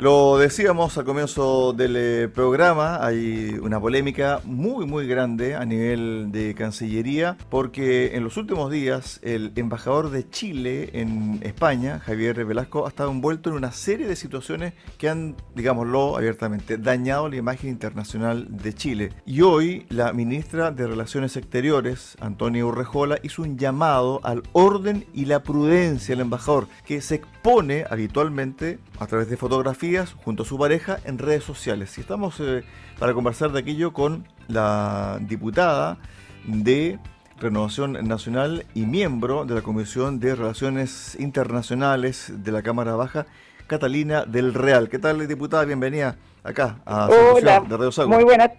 Lo decíamos al comienzo del eh, programa, hay una polémica muy muy grande a nivel de Cancillería porque en los últimos días el embajador de Chile en España, Javier Velasco, ha estado envuelto en una serie de situaciones que han, digámoslo abiertamente, dañado la imagen internacional de Chile. Y hoy la ministra de Relaciones Exteriores, Antonia Urrejola, hizo un llamado al orden y la prudencia del embajador, que se expone habitualmente a través de fotografías junto a su pareja en redes sociales. Y estamos eh, para conversar de aquello con la diputada de Renovación Nacional y miembro de la Comisión de Relaciones Internacionales de la Cámara Baja, Catalina del Real. ¿Qué tal, diputada? Bienvenida acá a Hola, de Radio Muy buenas,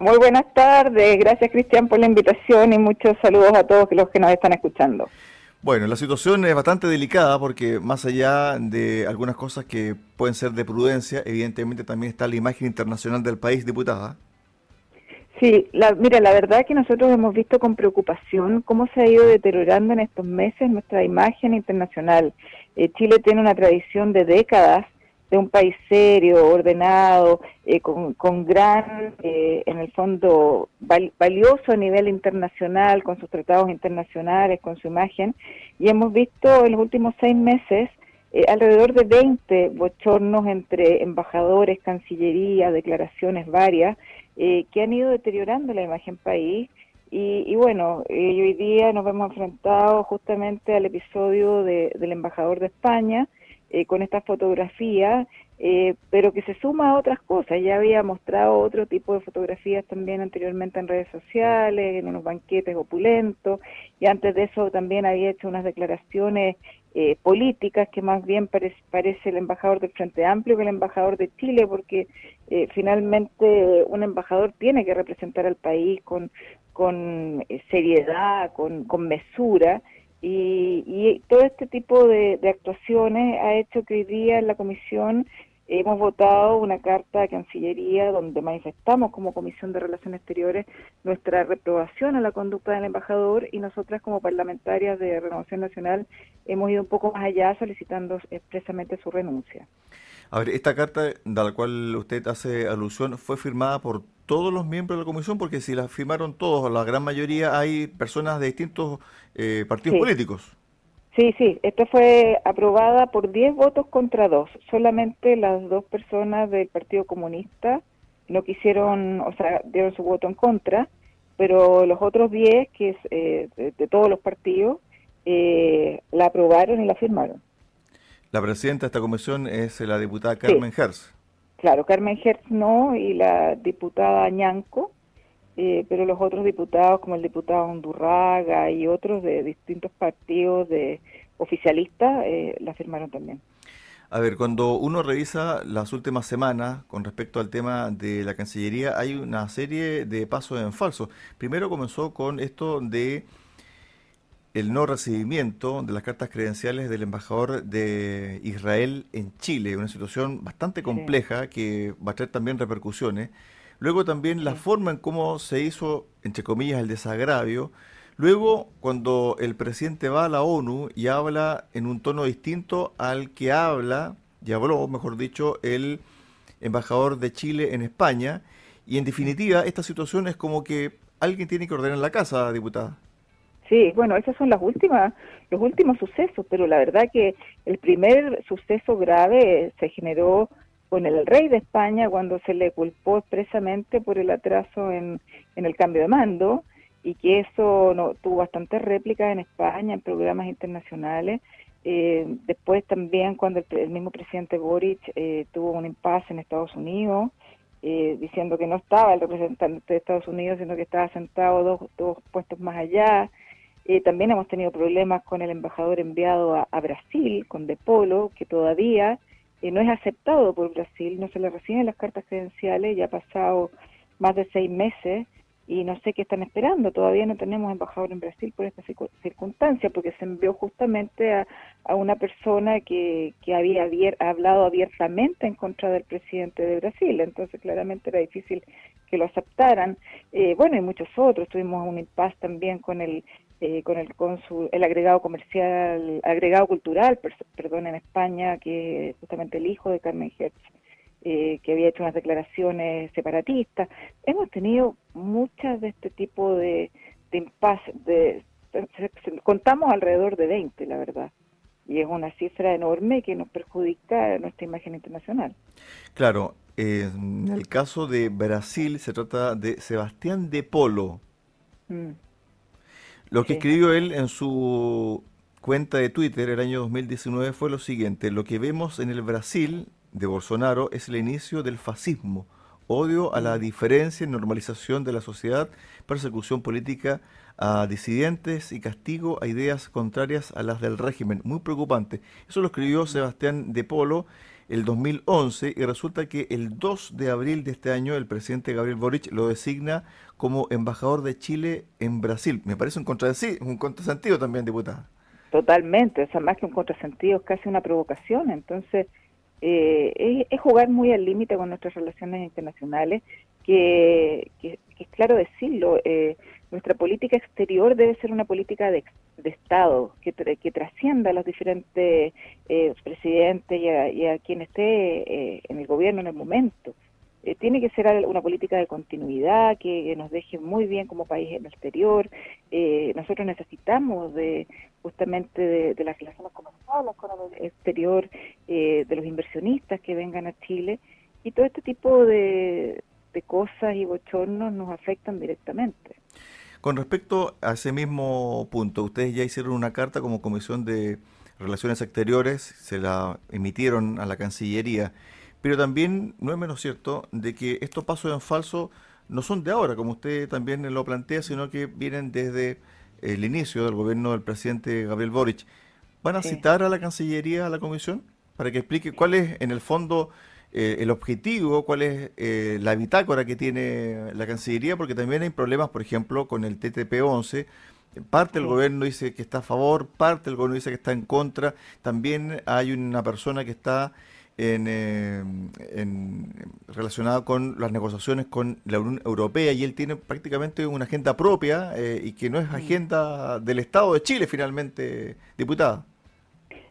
muy buenas tardes. Gracias, Cristian, por la invitación y muchos saludos a todos los que nos están escuchando. Bueno, la situación es bastante delicada porque más allá de algunas cosas que pueden ser de prudencia, evidentemente también está la imagen internacional del país, diputada. Sí, la, mira, la verdad es que nosotros hemos visto con preocupación cómo se ha ido deteriorando en estos meses nuestra imagen internacional. Eh, Chile tiene una tradición de décadas de un país serio, ordenado, eh, con, gran, eh, en el fondo, valioso a nivel internacional, con sus tratados internacionales, con su imagen, y hemos visto en los últimos seis meses eh, alrededor de 20 bochornos entre embajadores, cancillería, declaraciones varias, que han ido deteriorando la imagen país. Y, y bueno, hoy día nos hemos enfrentado justamente al episodio del embajador de España, eh, con esta fotografía, eh, pero que se suma a otras cosas. Ya había mostrado otro tipo de fotografías también anteriormente en redes sociales, en unos banquetes opulentos, y antes de eso también había hecho unas declaraciones eh, políticas que más bien parece, parece el embajador del Frente Amplio que el embajador de Chile, porque finalmente un embajador tiene que representar al país con, con seriedad, con, con mesura, y, todo este tipo de, actuaciones ha hecho que hoy día en la comisión hemos votado una carta de Cancillería donde manifestamos como Comisión de Relaciones Exteriores nuestra reprobación a la conducta del embajador y nosotras como parlamentarias de Renovación Nacional hemos ido un poco más allá solicitando expresamente su renuncia. A ver, esta carta de la cual usted hace alusión fue firmada por todos los miembros de la comisión, porque si la firmaron todos, la gran mayoría, hay personas de distintos eh, partidos políticos. Sí, sí, esta fue aprobada por 10 votos contra 2. Solamente las dos personas del Partido Comunista no quisieron, o sea, dieron su voto en contra, pero los otros 10, que es eh, de, todos los partidos, eh, la aprobaron y la firmaron. La presidenta de esta comisión es la diputada Carmen Herz. Claro, Carmen Hertz no y la diputada Ñanco, eh, pero los otros diputados como el diputado Hondurraga y otros de distintos partidos de oficialistas eh, la firmaron también. A ver, cuando uno revisa las últimas semanas con respecto al tema de la Cancillería, hay una serie de pasos en falso. Primero comenzó con esto de el no recibimiento de las cartas credenciales del embajador de Israel en Chile, una situación bastante compleja que va a tener también repercusiones. Luego también la forma en cómo se hizo, entre comillas, el desagravio. Luego, cuando el presidente va a la ONU y habla en un tono distinto al que habla, y habló, mejor dicho, el embajador de Chile en España. Y en definitiva, esta situación es como que alguien tiene que ordenar la casa, diputada. Sí, bueno, esos son las últimas, los últimos sucesos, pero la verdad que el primer suceso grave se generó con el rey de España cuando se le culpó expresamente por el atraso en, el cambio de mando y que eso no, tuvo bastantes réplicas en España, en programas internacionales. Eh, después también cuando el, mismo presidente Boric eh, tuvo un impasse en Estados Unidos, eh, diciendo que no estaba el representante de Estados Unidos, sino que estaba sentado dos, dos puestos más allá. Eh, también hemos tenido problemas con el embajador enviado a, Brasil, con De Polo, que todavía eh, no es aceptado por Brasil, no se le reciben las cartas credenciales, ya ha pasado más de seis meses y no sé qué están esperando. Todavía no tenemos embajador en Brasil por esta circunstancia, porque se envió justamente a, una persona que, que había hablado abiertamente en contra del presidente de Brasil. Entonces, claramente era difícil que lo aceptaran. Eh, bueno, y muchos otros. Tuvimos un impasse también con el eh, con el el agregado comercial, agregado cultural, perdón, en España, que es justamente el hijo de Carmen Hertz. eh, que había hecho unas declaraciones separatistas. Hemos tenido muchas de este tipo de, de impasse, de, contamos alrededor de 20, la verdad y es una cifra enorme que nos perjudica nuestra imagen internacional. Claro, en el caso de Brasil se trata de Sebastián de Polo. Mm. Lo que escribió él en su cuenta de Twitter el año 2019 fue lo siguiente, lo que vemos en el Brasil de Bolsonaro es el inicio del fascismo, odio a la mm. diferencia y normalización de la sociedad, persecución política a disidentes y castigo a ideas contrarias a las del régimen. Muy preocupante. Eso lo escribió Sebastián de Polo el 2011 y resulta que el 2 de abril de este año el presidente Gabriel Boric lo designa como embajador de Chile en Brasil. Me parece un, contrasentido también, diputada. Totalmente, o sea, más que un contrasentido, es casi una provocación. Entonces, eh, es, jugar muy al límite con nuestras relaciones internacionales, que, que, es claro decirlo. Eh, nuestra política exterior debe ser una política de, Estado que, que trascienda a los diferentes eh, presidentes y a, quien esté eh, en el gobierno en el momento. Eh, tiene que ser una política de continuidad que, nos deje muy bien como país en el exterior. nosotros necesitamos de justamente de, las relaciones comerciales con el exterior, de los inversionistas que vengan a Chile y todo este tipo de, de cosas y bochornos nos afectan directamente. Con respecto a ese mismo punto, ustedes ya hicieron una carta como Comisión de Relaciones Exteriores, se la emitieron a la Cancillería, pero también no es menos cierto de que estos pasos en falso no son de ahora, como usted también lo plantea, sino que vienen desde el inicio del gobierno del presidente Gabriel Boric. ¿Van a citar a la Cancillería, a la Comisión, para que explique cuál es, en el fondo, eh, el objetivo, cuál es eh, la bitácora que tiene la Cancillería, porque también hay problemas, por ejemplo, con el TTP-11. Parte del gobierno dice que está a favor, parte del gobierno dice que está en contra. También hay una persona que está en, eh, relacionada con las negociaciones con la Unión Europea y él tiene prácticamente una agenda propia y que no es agenda del Estado de Chile finalmente, diputada.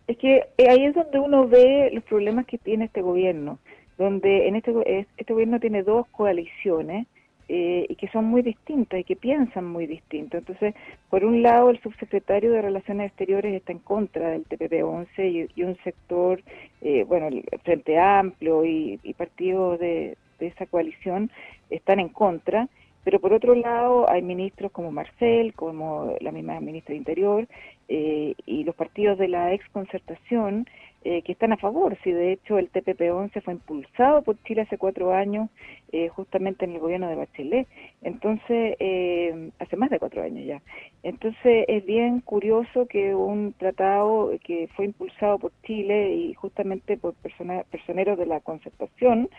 Es que ahí es donde uno ve los problemas que tiene este gobierno donde en este, este gobierno tiene dos coaliciones eh, y que son muy distintas y que piensan muy distinto. Entonces, por un lado, el subsecretario de Relaciones Exteriores está en contra del TPP-11 y, un sector, eh, bueno, el Frente Amplio y, partidos de, esa coalición están en contra. Pero por otro lado, hay ministros como Marcel, como la misma ministra de Interior, eh, y los partidos de la exconcertación eh, que están a favor. Si de hecho el TPP-11 fue impulsado por Chile hace cuatro años, eh, justamente en el gobierno de Bachelet, entonces, eh, hace más de cuatro años ya. Entonces es bien curioso que un tratado que fue impulsado por Chile y justamente por personeros de la concertación,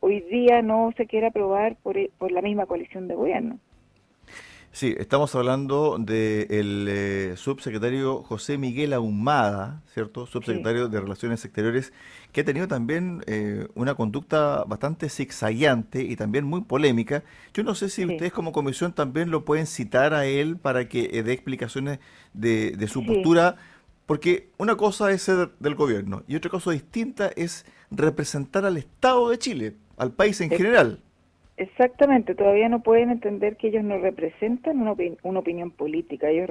hoy día no se quiere aprobar por, por la misma coalición de gobierno. Sí, estamos hablando del eh, subsecretario José Miguel Ahumada, ¿cierto? Subsecretario de Relaciones Exteriores, que ha tenido también eh, una conducta bastante zigzagueante y también muy polémica. Yo no sé si ustedes como comisión también lo pueden citar a él para que eh, dé explicaciones de, su postura, porque una cosa es ser del gobierno y otra cosa distinta es representar al Estado de Chile, al país en general. Exactamente, todavía no pueden entender que ellos no representan una, opinión política, ellos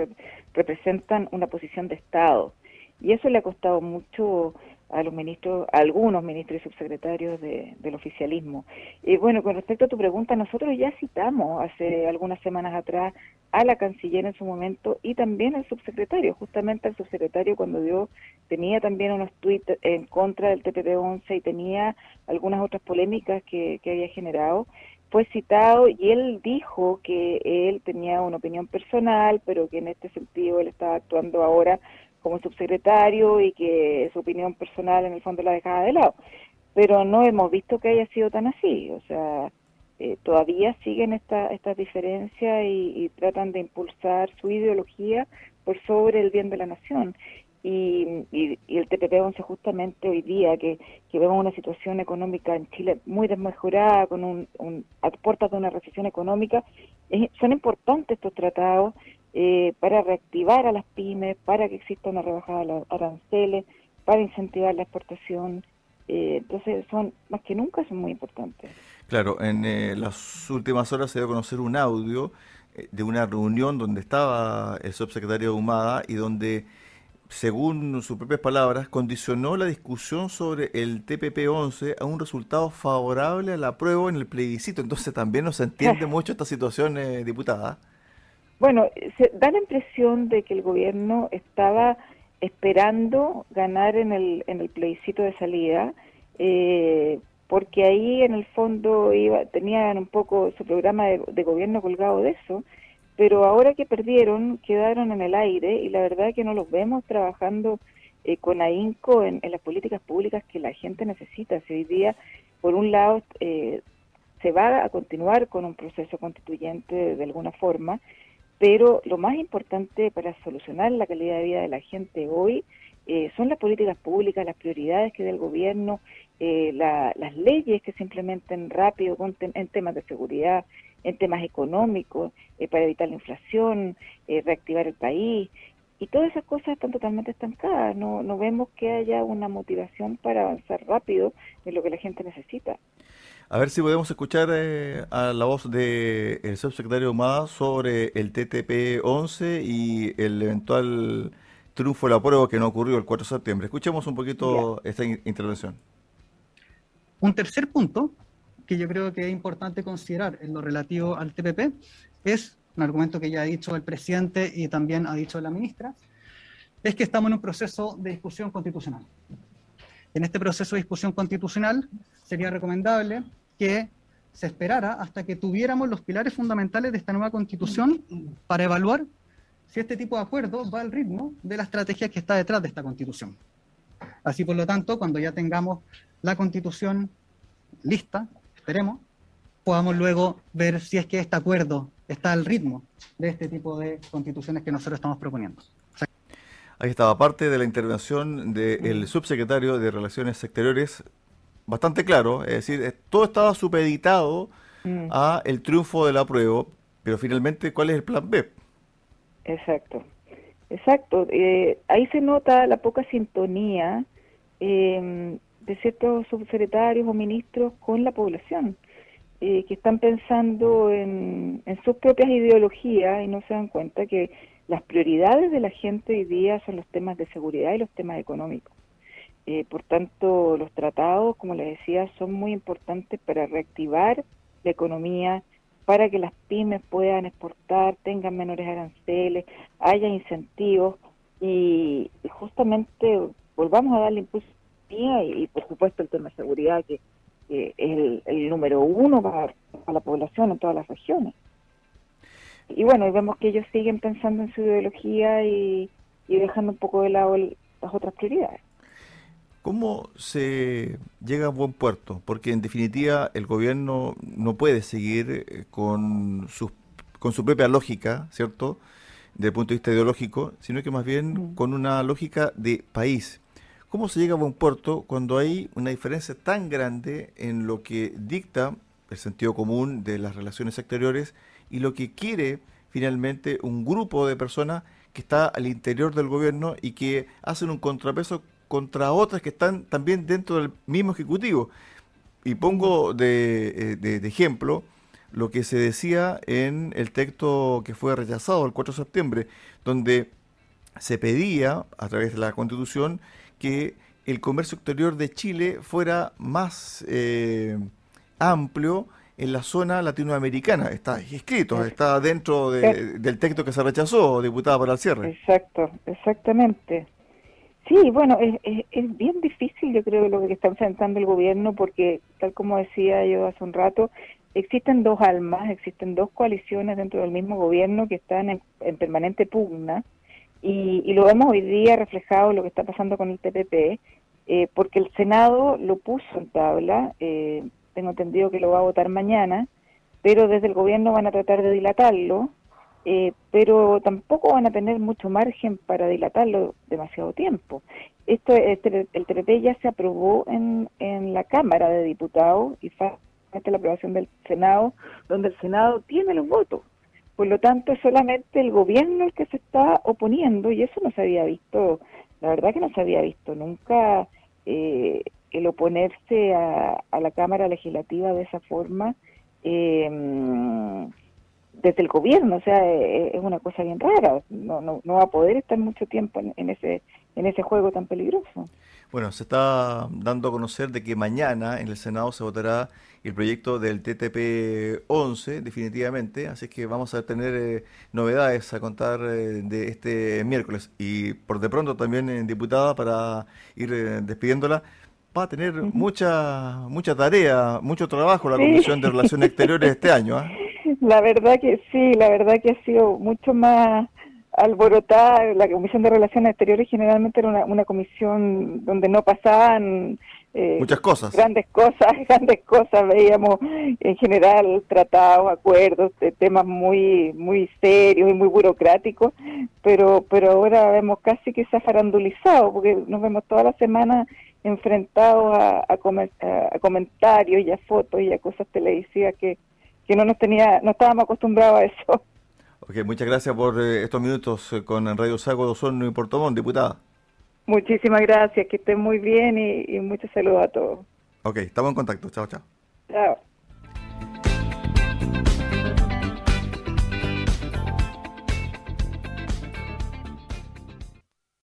representan una posición de Estado. Y eso le ha costado mucho a los ministros, a algunos ministros y subsecretarios del oficialismo. Y bueno, con respecto a tu pregunta, nosotros ya citamos hace algunas semanas atrás a la canciller en su momento y también al subsecretario, justamente al subsecretario cuando dio, tenía también unos tweets en contra del TPP-11 y tenía algunas otras polémicas que, que había generado fue citado y él dijo que él tenía una opinión personal, pero que en este sentido él estaba actuando ahora como subsecretario y que su opinión personal en el fondo la dejaba de lado. Pero no hemos visto que haya sido tan así, o sea, eh, todavía siguen esta, estas diferencias y tratan de impulsar su ideología por sobre el bien de la nación y, el TPP-11 justamente hoy día, que, vemos una situación económica en Chile muy desmejorada, con un, un a puertas de una recesión económica, son importantes estos tratados eh, para reactivar a las pymes, para que exista una rebajada de los aranceles, para incentivar la exportación. Eh, entonces son, más que nunca, son muy importantes. Claro, en eh, las últimas horas se dio a conocer un audio eh, de una reunión donde estaba el subsecretario Humada y donde, según sus propias palabras, condicionó la discusión sobre el TPP-11 a un resultado favorable a la prueba en el plebiscito. Entonces también no se entiende mucho esta situación, diputada. Bueno, se da la impresión de que el gobierno estaba esperando ganar en el, en el plebiscito de salida, eh, porque ahí en el fondo iba, tenían un poco su programa de, gobierno colgado de eso, pero ahora que perdieron quedaron en el aire y la verdad es que no los vemos trabajando eh, con ahínco en, las políticas públicas que la gente necesita. Si hoy día, por un lado, eh, se va a continuar con un proceso constituyente de alguna forma, pero lo más importante para solucionar la calidad de vida de la gente hoy eh, son las políticas públicas, las prioridades que da el gobierno, eh, las leyes que se implementen rápido en temas de seguridad, en temas económicos, eh, para evitar la inflación, reactivar el país. Y todas esas cosas están totalmente estancadas. No, no vemos que haya una motivación para avanzar rápido en lo que la gente necesita. A ver si podemos escuchar eh, a la voz del el subsecretario Humada sobre el TTP-11 y el eventual triunfo de la prueba que no ocurrió el 4 de septiembre. Escuchemos un poquito esta intervención. Un tercer punto que yo creo que es importante considerar en lo relativo al TPP es un argumento que ya ha dicho el presidente y también ha dicho la ministra, es que estamos en un proceso de discusión constitucional. En este proceso de discusión constitucional sería recomendable que se esperara hasta que tuviéramos los pilares fundamentales de esta nueva constitución para evaluar si este tipo de acuerdo va al ritmo de la estrategia que está detrás de esta constitución. Así por lo tanto, cuando ya tengamos la constitución lista, esperemos, podamos luego ver si es que este acuerdo está al ritmo de este tipo de constituciones que nosotros estamos proponiendo. Ahí estaba parte de la intervención del subsecretario de Relaciones Exteriores, bastante claro, es decir, todo estaba supeditado mm. a el triunfo de la prueba, pero finalmente, ¿cuál es el plan B? Exacto, exacto. Eh, ahí se nota la poca sintonía em, de ciertos subsecretarios o ministros con la población, eh, que están pensando en, sus propias ideologías y no se dan cuenta que las prioridades de la gente hoy día son los temas de seguridad y los temas económicos. Eh, por tanto, los tratados, como les decía, son muy importantes para reactivar la economía, para que las pymes puedan exportar, tengan menores aranceles, haya incentivos y, justamente volvamos a darle impulso y, y, por supuesto el tema de seguridad que, es el, número uno para la población en todas las regiones y bueno, vemos que ellos siguen pensando en su ideología y, dejando un poco de lado las otras prioridades. ¿Cómo se llega a buen puerto? Porque en definitiva el gobierno no puede seguir eh, con, su, con su propia lógica, ¿cierto? Desde el punto de vista ideológico, sino que más bien mm. con una lógica de país. ¿Cómo se llega a buen puerto cuando hay una diferencia tan grande en lo que dicta el sentido común de las relaciones exteriores y lo que quiere finalmente un grupo de personas que está al interior del gobierno y que hacen un contrapeso contra otras que están también dentro del mismo ejecutivo. Y pongo de, eh, ejemplo lo que se decía en el texto que fue rechazado el 4 de septiembre, donde se pedía, a través de la Constitución, que el comercio exterior de Chile fuera más eh, amplio en la zona latinoamericana. Está escrito, está dentro del texto que se rechazó, diputada para el cierre. Exacto, exactamente. Sí, bueno, es, es, bien difícil yo creo lo que está enfrentando el gobierno porque, tal como decía yo hace un rato, existen dos almas, existen dos coaliciones dentro del mismo gobierno que están en, permanente pugna y, y, lo vemos hoy día reflejado lo que está pasando con el TPP, eh, porque el Senado lo puso en tabla, eh, tengo entendido que lo va a votar mañana, pero desde el gobierno van a tratar de dilatarlo, eh, pero tampoco van a tener mucho margen para dilatarlo demasiado tiempo. Esto, este, el TPP ya se aprobó en, en la Cámara de Diputados y falta la aprobación del Senado, donde el Senado tiene los votos. Por lo tanto, es solamente el gobierno el que se está oponiendo y eso no se había visto, la verdad que no se había visto nunca eh, el oponerse a, la Cámara Legislativa de esa forma eh, desde el gobierno, o sea, es, una cosa bien rara, no, no, no va a poder estar mucho tiempo en, ese, en ese juego tan peligroso. Bueno, se está dando a conocer de que mañana en el Senado se votará el proyecto del TTP-11 definitivamente, así que vamos a tener eh, novedades a contar eh, de este miércoles. Y por de pronto también, en diputada, para ir eh, despidiéndola, va a tener mucha mucha tarea, mucho trabajo la Comisión de Relaciones Exteriores este año. ¿ah? La verdad que sí, la verdad que ha sido mucho más alborotada. La Comisión de Relaciones Exteriores generalmente era una, comisión donde no pasaban eh, muchas cosas. Grandes cosas, grandes cosas. Veíamos en general tratados, acuerdos, de temas muy muy serios y muy burocráticos, pero pero ahora vemos casi que se ha farandulizado, porque nos vemos toda la semana enfrentados a, a, a comentarios y a fotos y a cosas televisivas que que no nos tenía, no estábamos acostumbrados a eso. Ok, muchas gracias por eh, estos minutos eh, con Radio Sago Osorno y Portomón, diputada. Muchísimas gracias, que estén muy bien y, y muchos saludos a todos. Ok, estamos en contacto. Chao, chao. Chao.